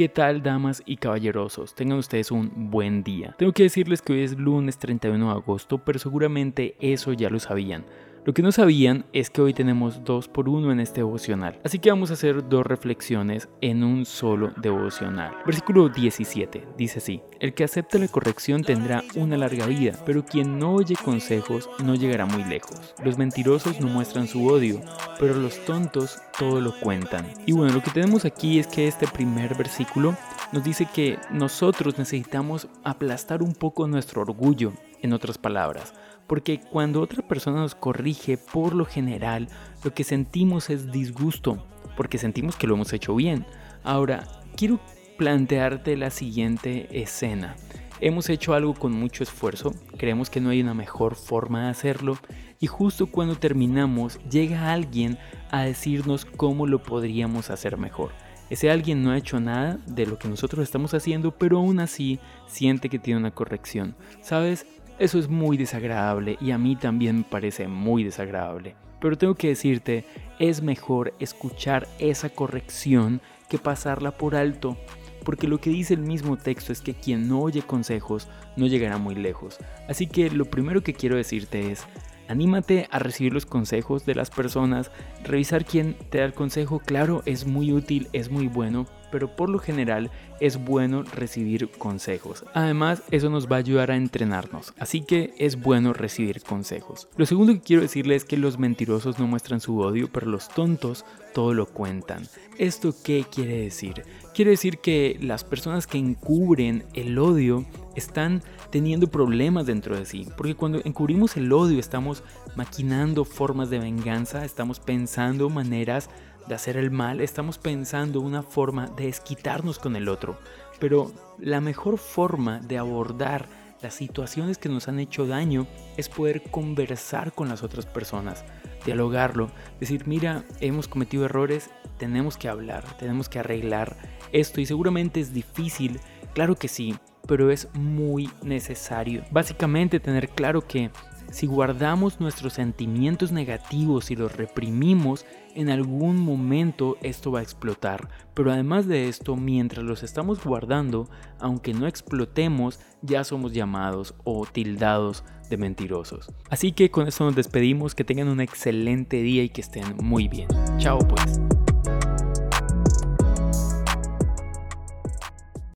¿Qué tal damas y caballerosos? Tengan ustedes un buen día. Tengo que decirles que hoy es lunes 31 de agosto, pero seguramente eso ya lo sabían. Lo que no sabían es que hoy tenemos dos por uno en este devocional, así que vamos a hacer dos reflexiones en un solo devocional. Versículo 17 dice así, el que acepta la corrección tendrá una larga vida, pero quien no oye consejos no llegará muy lejos. Los mentirosos no muestran su odio, pero los tontos todo lo cuentan. Y bueno, lo que tenemos aquí es que este primer versículo nos dice que nosotros necesitamos aplastar un poco nuestro orgullo, en otras palabras porque cuando otra persona nos corrige, por lo general, lo que sentimos es disgusto, porque sentimos que lo hemos hecho bien. Ahora, quiero plantearte la siguiente escena. Hemos hecho algo con mucho esfuerzo, creemos que no hay una mejor forma de hacerlo y justo cuando terminamos llega alguien a decirnos cómo lo podríamos hacer mejor. Ese alguien no ha hecho nada de lo que nosotros estamos haciendo, pero aún así siente que tiene una corrección. ¿Sabes? Eso es muy desagradable y a mí también me parece muy desagradable. Pero tengo que decirte, es mejor escuchar esa corrección que pasarla por alto, porque lo que dice el mismo texto es que quien no oye consejos no llegará muy lejos. Así que lo primero que quiero decirte es, anímate a recibir los consejos de las personas, revisar quién te da el consejo, claro, es muy útil, es muy bueno, pero por lo general es bueno recibir consejos. Además, eso nos va a ayudar a entrenarnos, así que es bueno recibir consejos. Lo segundo que quiero decirles es que los mentirosos no muestran su odio, pero los tontos todo lo cuentan. ¿Esto qué quiere decir? Quiere decir que las personas que encubren el odio están teniendo problemas dentro de sí, porque cuando encubrimos el odio estamos maquinando formas de venganza, estamos pensando maneras de hacer el mal, estamos pensando una forma de desquitarnos con el otro. Pero la mejor forma de abordar las situaciones que nos han hecho daño es poder conversar con las otras personas, dialogarlo, decir, mira, hemos cometido errores, tenemos que hablar, tenemos que arreglar esto y seguramente es difícil, claro que sí, pero es muy necesario. Básicamente tener claro que si guardamos nuestros sentimientos negativos y los reprimimos, en algún momento esto va a explotar. Pero además de esto, mientras los estamos guardando, aunque no explotemos, ya somos llamados o tildados de mentirosos. Así que con esto nos despedimos, que tengan un excelente día y que estén muy bien. Chao pues.